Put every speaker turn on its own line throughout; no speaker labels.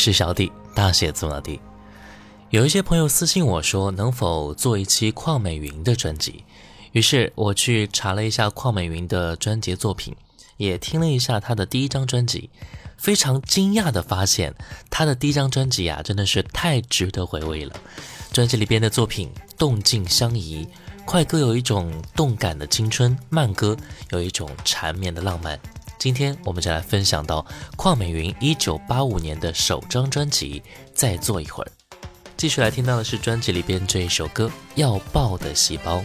是小弟，大写字母弟。有一些朋友私信我说，能否做一期邝美云的专辑？于是我去查了一下邝美云的专辑作品，也听了一下她的第一张专辑，非常惊讶的发现，她的第一张专辑啊，真的是太值得回味了。专辑里边的作品动静相宜，快歌有一种动感的青春，慢歌有一种缠绵的浪漫。今天我们就来分享到邝美云一九八五年的首张专辑《再坐一会儿》，继续来听到的是专辑里边这一首歌《要爆的细胞》。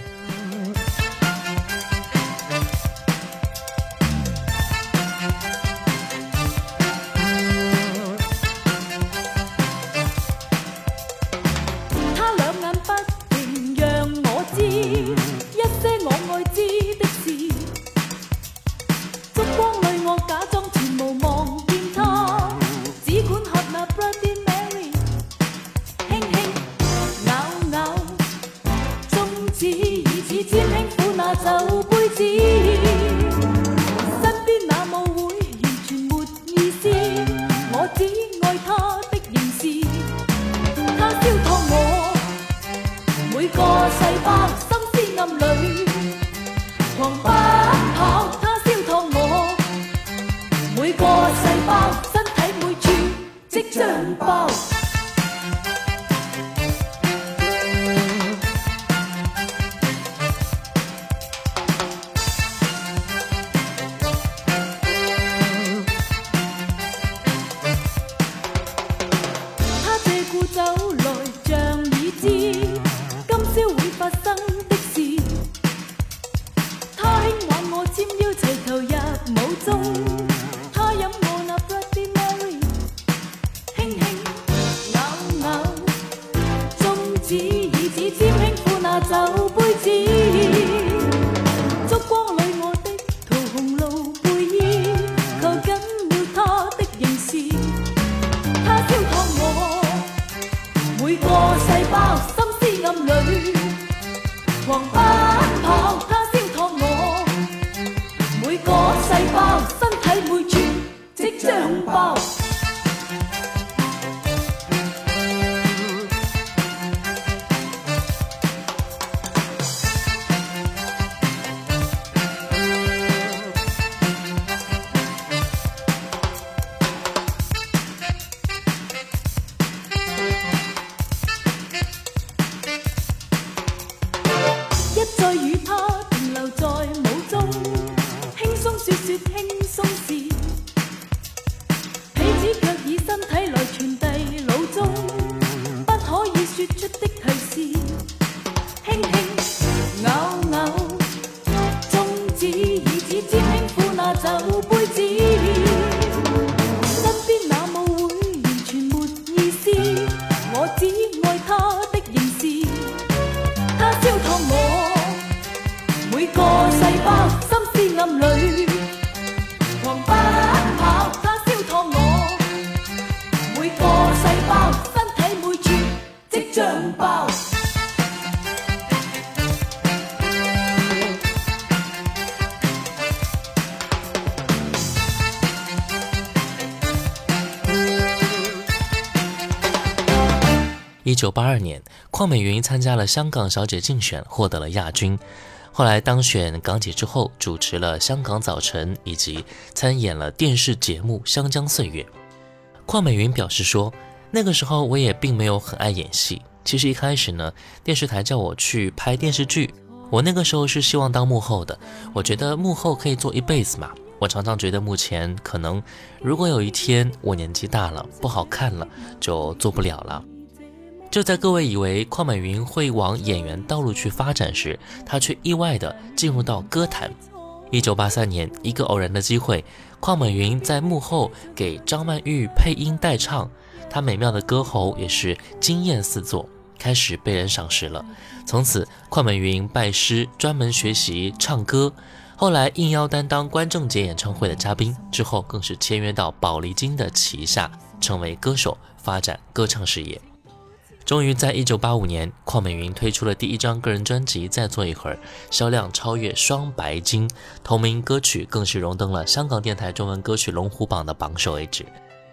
邝美云参加了香港小姐竞选，获得了亚军。后来当选港姐之后，主持了《香港早晨》，以及参演了电视节目《香江岁月》。邝美云表示说：“那个时候我也并没有很爱演戏。其实一开始呢，电视台叫我去拍电视剧，我那个时候是希望当幕后的。我觉得幕后可以做一辈子嘛。我常常觉得目前可能，如果有一天我年纪大了，不好看了，就做不了了。”就在各位以为邝美云会往演员道路去发展时，她却意外地进入到歌坛。一九八三年，一个偶然的机会，邝美云在幕后给张曼玉配音代唱，她美妙的歌喉也是惊艳四座，开始被人赏识了。从此，邝美云拜师专门学习唱歌，后来应邀担当关正杰演唱会的嘉宾，之后更是签约到宝丽金的旗下，成为歌手，发展歌唱事业。终于在一九八五年，邝美云推出了第一张个人专辑《再坐一会儿》，销量超越双白金，同名歌曲更是荣登了香港电台中文歌曲龙虎榜的榜首位置。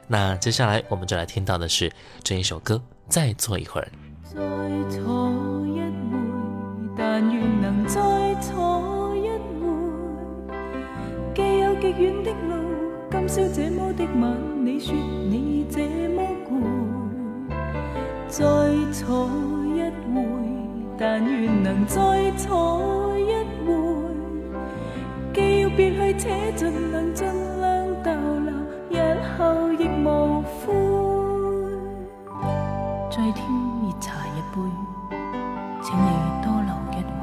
那接下来我们就来听到的是这一首歌《再坐一会儿》。
再坐一会，但愿能再坐一会。既有极远的路，今宵这么的晚，你说你这么。再坐一会，但愿能再坐一会。既要别去，且尽量尽量逗留，日后亦无悔。再添热茶一杯，请你多留一会。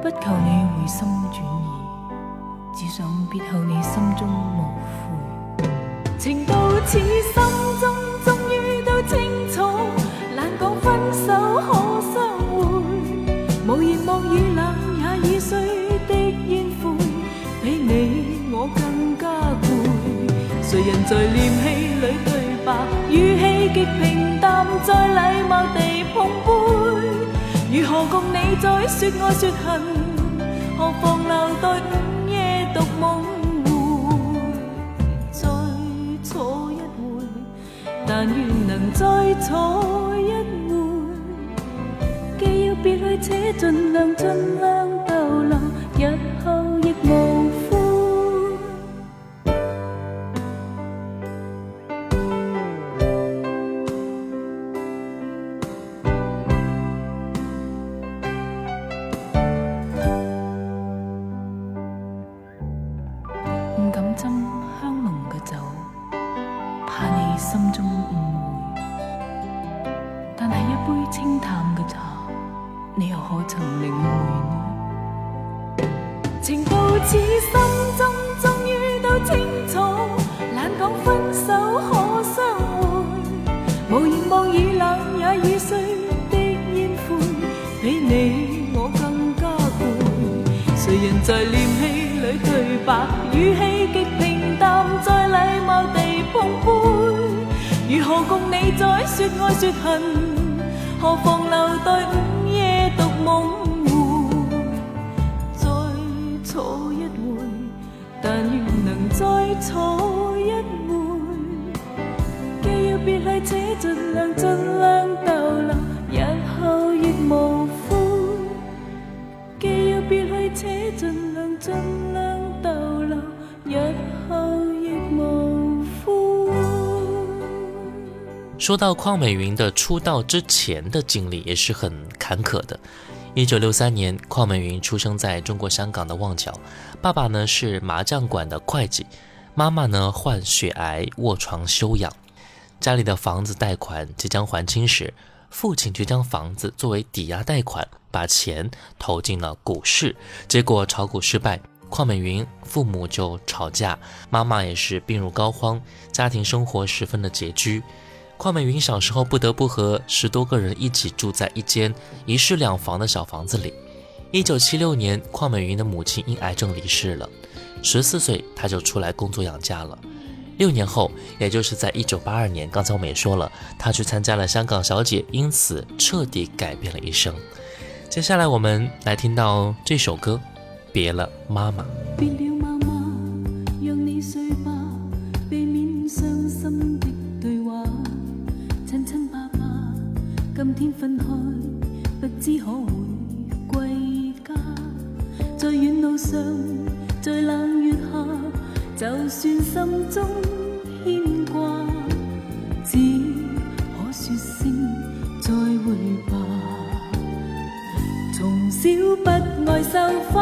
不求你回心转意，只想别后你心中无悔。情到此心中。再说爱说恨？何妨留待午夜独梦回？再坐一会，但愿能再坐一会。去且尽量尽里对白，语气极平淡，再礼貌地碰杯。如何共你再说爱说恨？何妨留待午夜独梦回？再坐一回，但愿能再坐一回。既要别去，且尽量尽量逗留，日后亦无悔。既要别去，且尽量尽
说到邝美云的出道之前的经历，也是很坎坷的。一九六三年，邝美云出生在中国香港的旺角，爸爸呢是麻将馆的会计，妈妈呢患血癌卧床休养。家里的房子贷款即将还清时，父亲却将房子作为抵押贷款，把钱投进了股市，结果炒股失败，邝美云父母就吵架，妈妈也是病入膏肓，家庭生活十分的拮据。邝美云小时候不得不和十多个人一起住在一间一室两房的小房子里。一九七六年，邝美云的母亲因癌症离世了，十四岁她就出来工作养家了。六年后，也就是在一九八二年，刚才我们也说了，她去参加了香港小姐，因此彻底改变了一生。接下来我们来听到这首歌《别了妈妈》。
心中牵挂，只可说声再会吧。从小不爱绣花，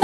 然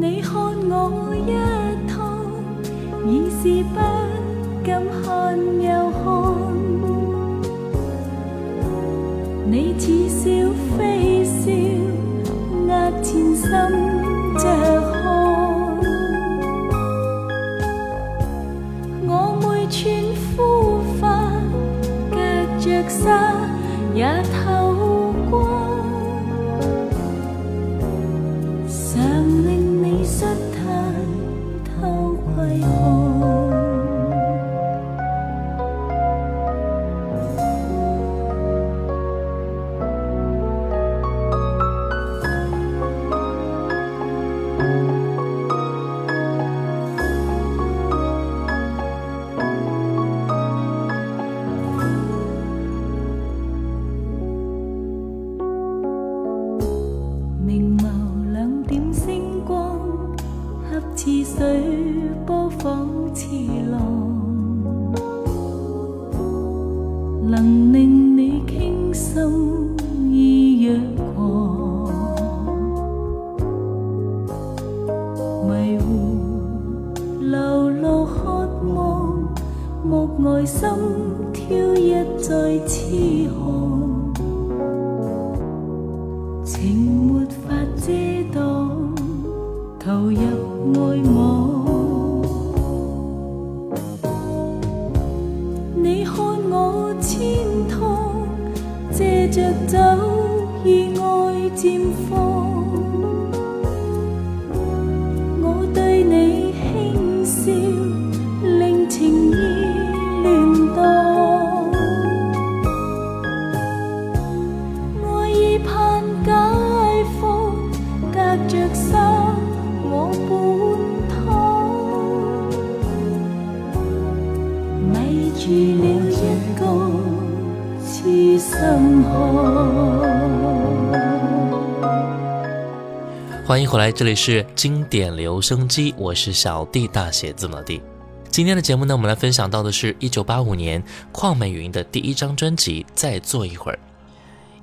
你看我一趟已是不敢看，又看你似笑非笑，压前心。Hôm
欢迎回来，这里是经典留声机，我是小弟大写字母 D。今天的节目呢，我们来分享到的是1985年邝美云的第一张专辑《再坐一会儿》。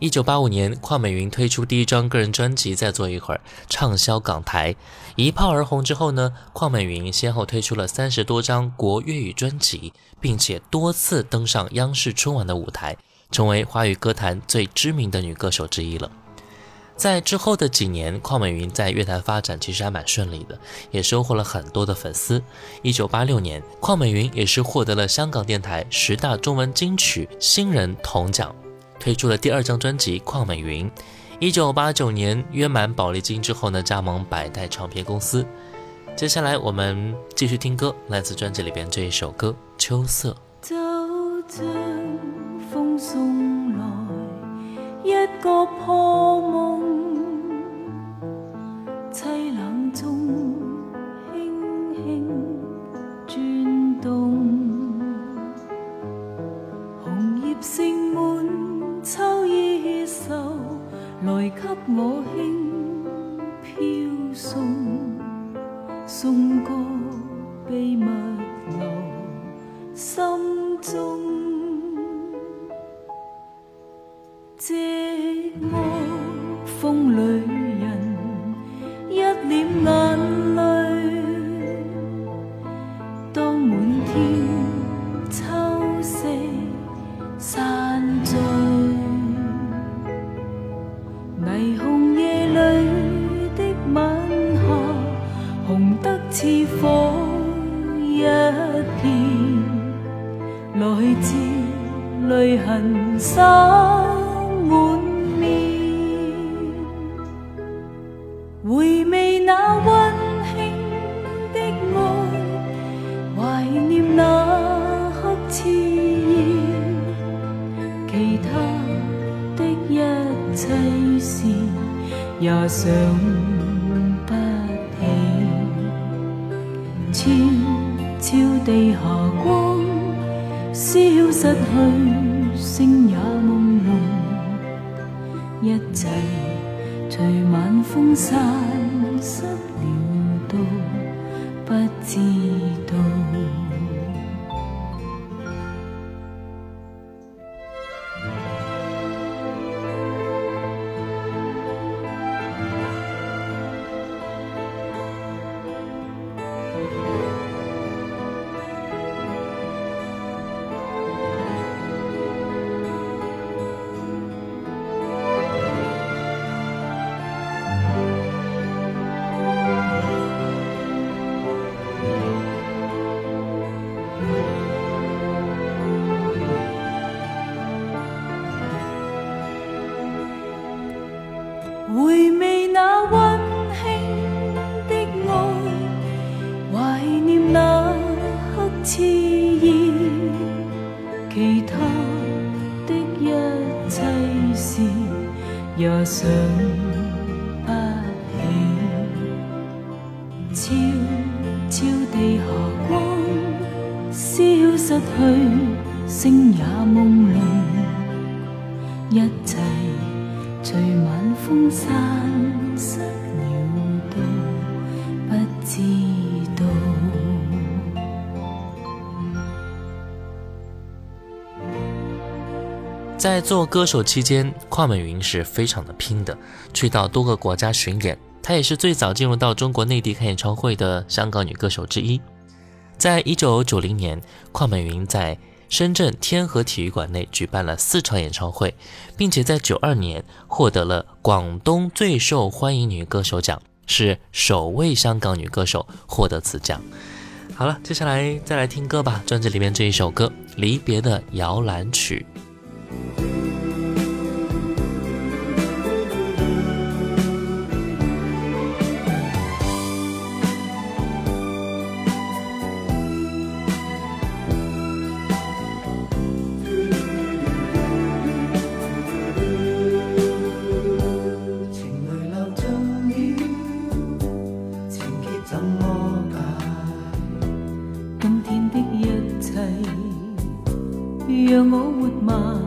1985年，邝美云推出第一张个人专辑《再坐一会儿》，畅销港台，一炮而红之后呢，邝美云先后推出了三十多张国粤语专辑，并且多次登上央视春晚的舞台，成为华语歌坛最知名的女歌手之一了。在之后的几年，邝美云在乐坛发展其实还蛮顺利的，也收获了很多的粉丝。一九八六年，邝美云也是获得了香港电台十大中文金曲新人铜奖，推出了第二张专辑《邝美云》。一九八九年约满宝丽金之后呢，加盟百代唱片公司。接下来我们继续听歌，来自专辑里边这一首歌《秋色》。
风送一个破梦。凄冷中，轻轻转动，红叶盛满秋意愁，
来给我轻飘送，送个秘密留心中。寂寞风里人，一脸眼泪。当满天秋色散聚，霓虹夜里的晚霞，红得似火一片，来自泪痕洒刻炽热，其他的一切事也想不起。悄悄地霞光消失去，星也朦胧，一
在做歌手期间，邝美云是非常的拼的，去到多个国家巡演。她也是最早进入到中国内地开演唱会的香港女歌手之一。在一九九零年，邝美云在深圳天河体育馆内举办了四场演唱会，并且在九二年获得了广东最受欢迎女歌手奖，是首位香港女歌手获得此奖。好了，接下来再来听歌吧，专辑里面这一首歌《离别的摇篮曲》。
让我活埋。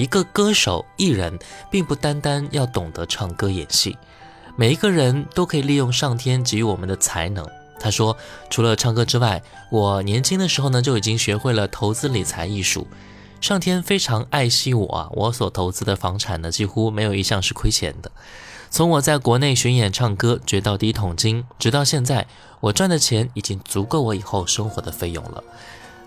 一
个歌手、艺人，并不单单要懂得唱歌、演戏，每一个人都可以利用上天给予我们的才能。”他说：“除了唱歌之外，我年轻的时候呢就已经学会了投资理财艺术。上天非常爱惜我啊，我所投资的房产呢几乎没有一项是亏钱的。从我在国内巡演唱歌掘到第一桶金，直到现在，我赚的钱已经足够我以后生活的费用了。”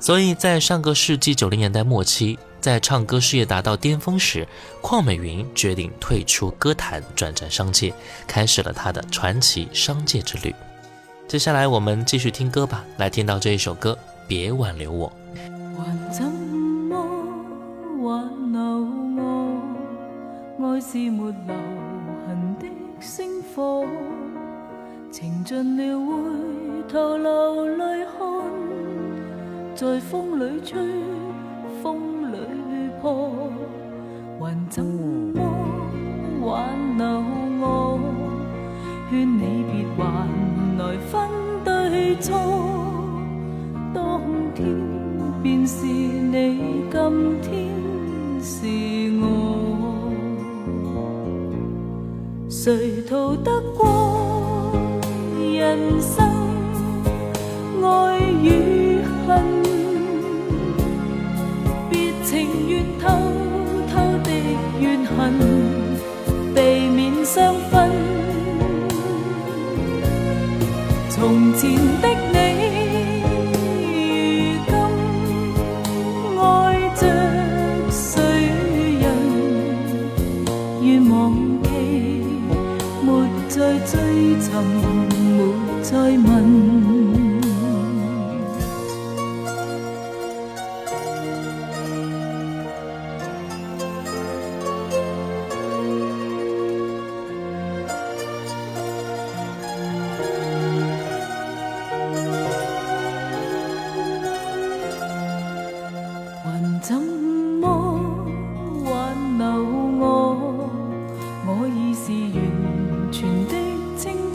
所以在上个世纪九零年代末期，在唱歌事业达到巅峰时，邝美云决定退出歌坛，转战商界，开始了她的传奇商界之旅。接下来我们继续听歌吧，来听到这一首歌《别挽留我》。
還怎麼挽留我？愛是没留痕的星火，情盡了回頭流泪看，在风里吹，风破，还怎么挽留我？劝你别还来分对错，当天便是你，今天是我，谁逃得过人生相分。从前的你，如今爱着谁人？愿忘记，没再追寻，没再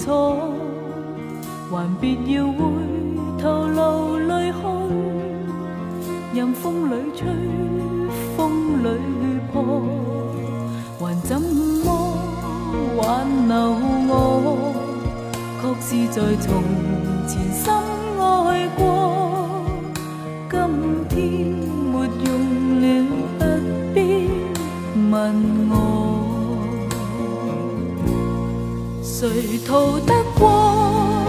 清楚，還別要回头流泪看，任风里吹，风里破，还怎么挽留我？确是在从前深爱过。今天没用了，不必问我，谁逃得过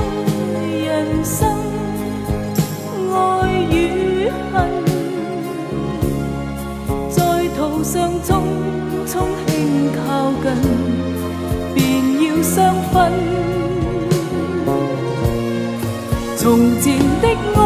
人生爱与恨？在途上匆匆轻靠近，便要相分。
从前的爱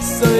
谁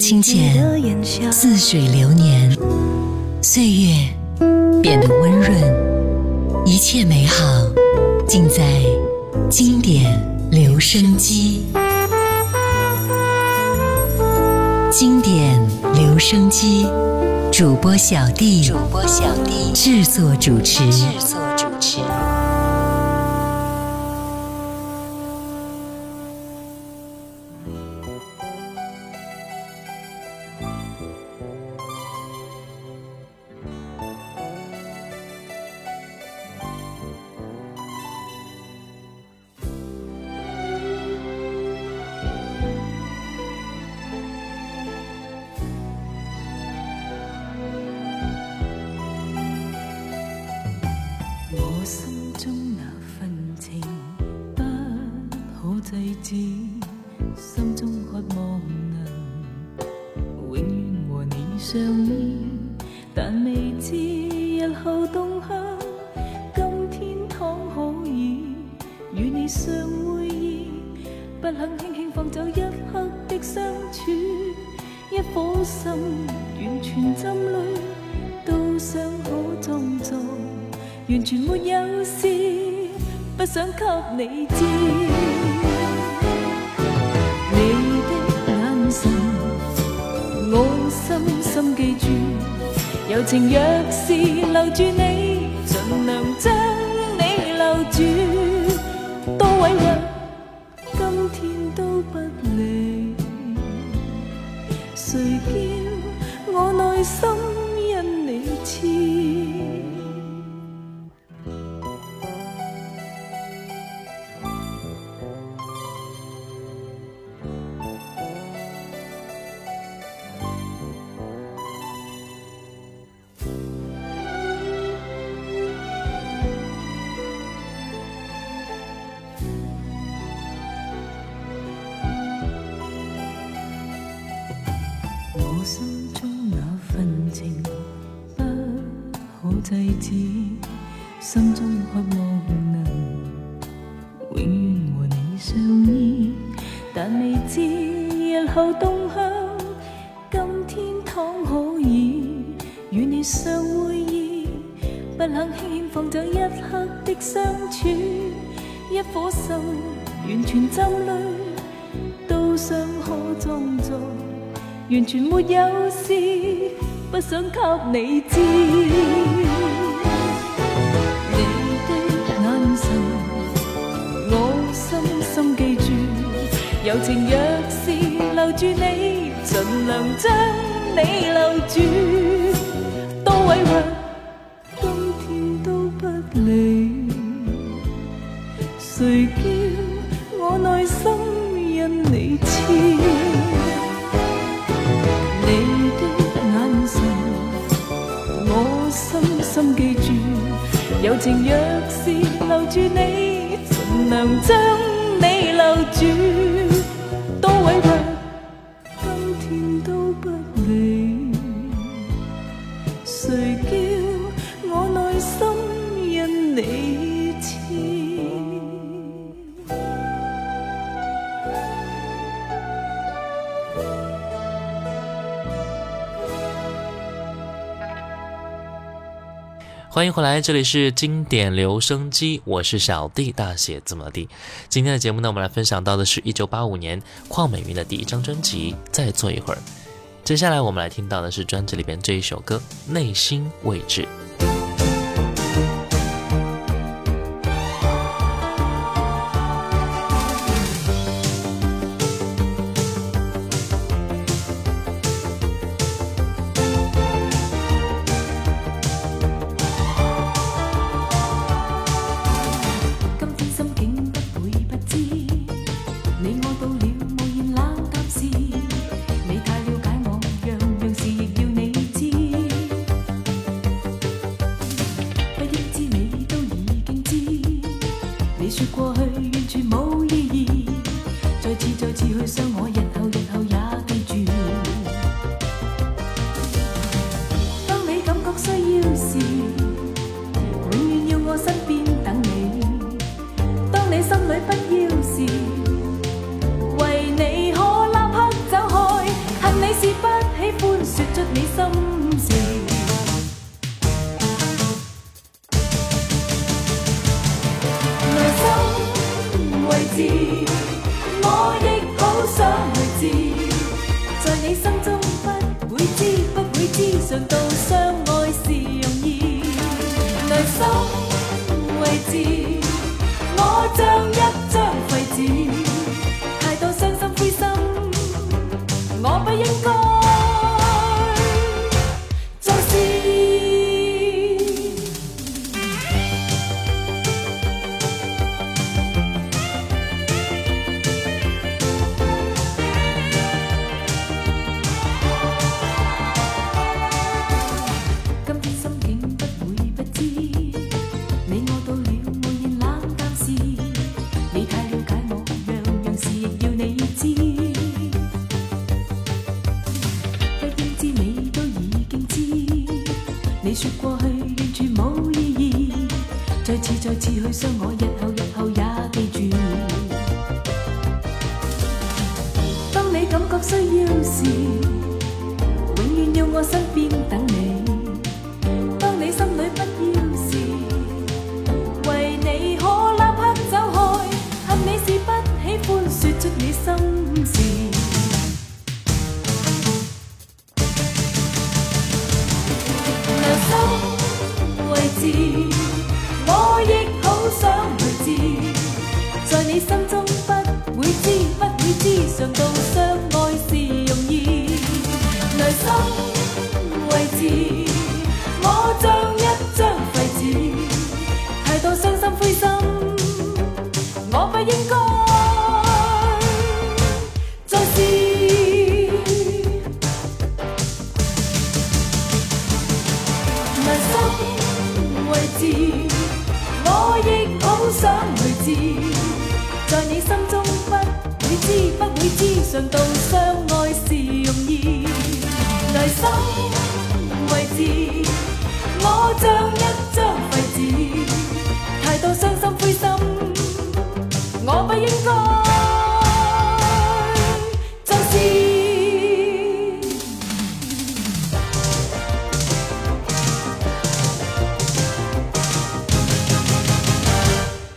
清浅，似水流年，岁月变得温润，一切美好尽在经典留声机。经典留声机主播小弟，主播小弟。制作主持，制作
给你知。你的眼神，我深深记住。柔情若是留住你，心中渴望能永遠和你相依，但未知日後動向。今天倘可以與你相會意，不肯轻放走一刻的相處，一顆心完全浸淚，都想可裝作。完全沒有事，不想給你知。住你，盡量將你留住。多委屈，今天都不理。誰叫我內心因你痴？你的眼神，我深深記住。柔情若是留住你，盡量將你留住。多委屈，
欢
迎回来，这里是经典留声机，我是小弟，大写字母 D。今天的节目呢，我们来分享到的是一九八五年邝美云的第一张专辑《再坐一会儿》。接下来我们来听到的是专辑里边这一首歌《内心位置需要时永远有我身边等你。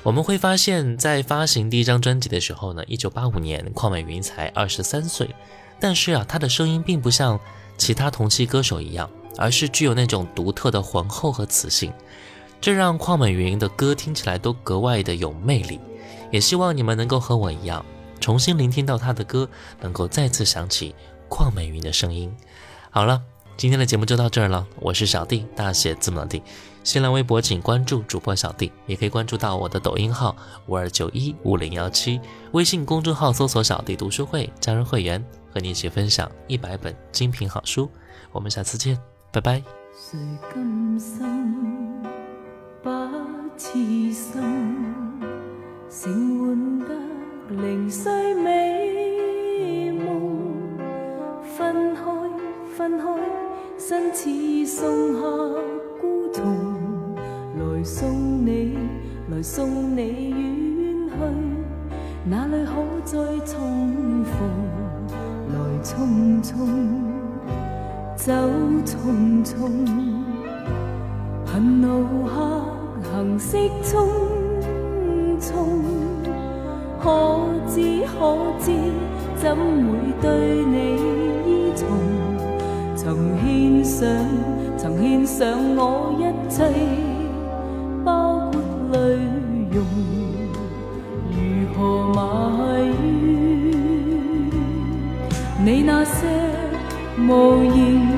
我们会发现，在发行第一张专辑的时候呢，一九八五年，邝美云才二十三岁，但是啊，她的声音并不像其他同期歌手一样，而是具有那种独特的浑厚和磁性，这让邝美云的歌听起来都格外的有魅力。也希望你们能够和我一样，重新聆听到她的歌，能够再次想起邝美云的声音。好了，今天的节目就到这儿了，我是小弟，大写字母的弟。新浪微博请关注主播小弟，也可以关注到我的抖音号五二九一五零幺七，微信公众号搜索“小弟读书会”，加入会员，和你一起分享一百本精品好书。我们下次见，拜拜。
谁甘心把痴心成换得零碎美梦？分开，分开，身似送客孤桐。来送你，来送你远去，哪里可再重逢？来匆匆，走匆匆，
恨怒客行色匆匆，可知可知，怎会对你依从？曾献上，曾献上我一切，无言。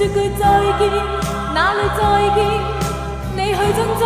说句再见，哪里再见？你去匆匆，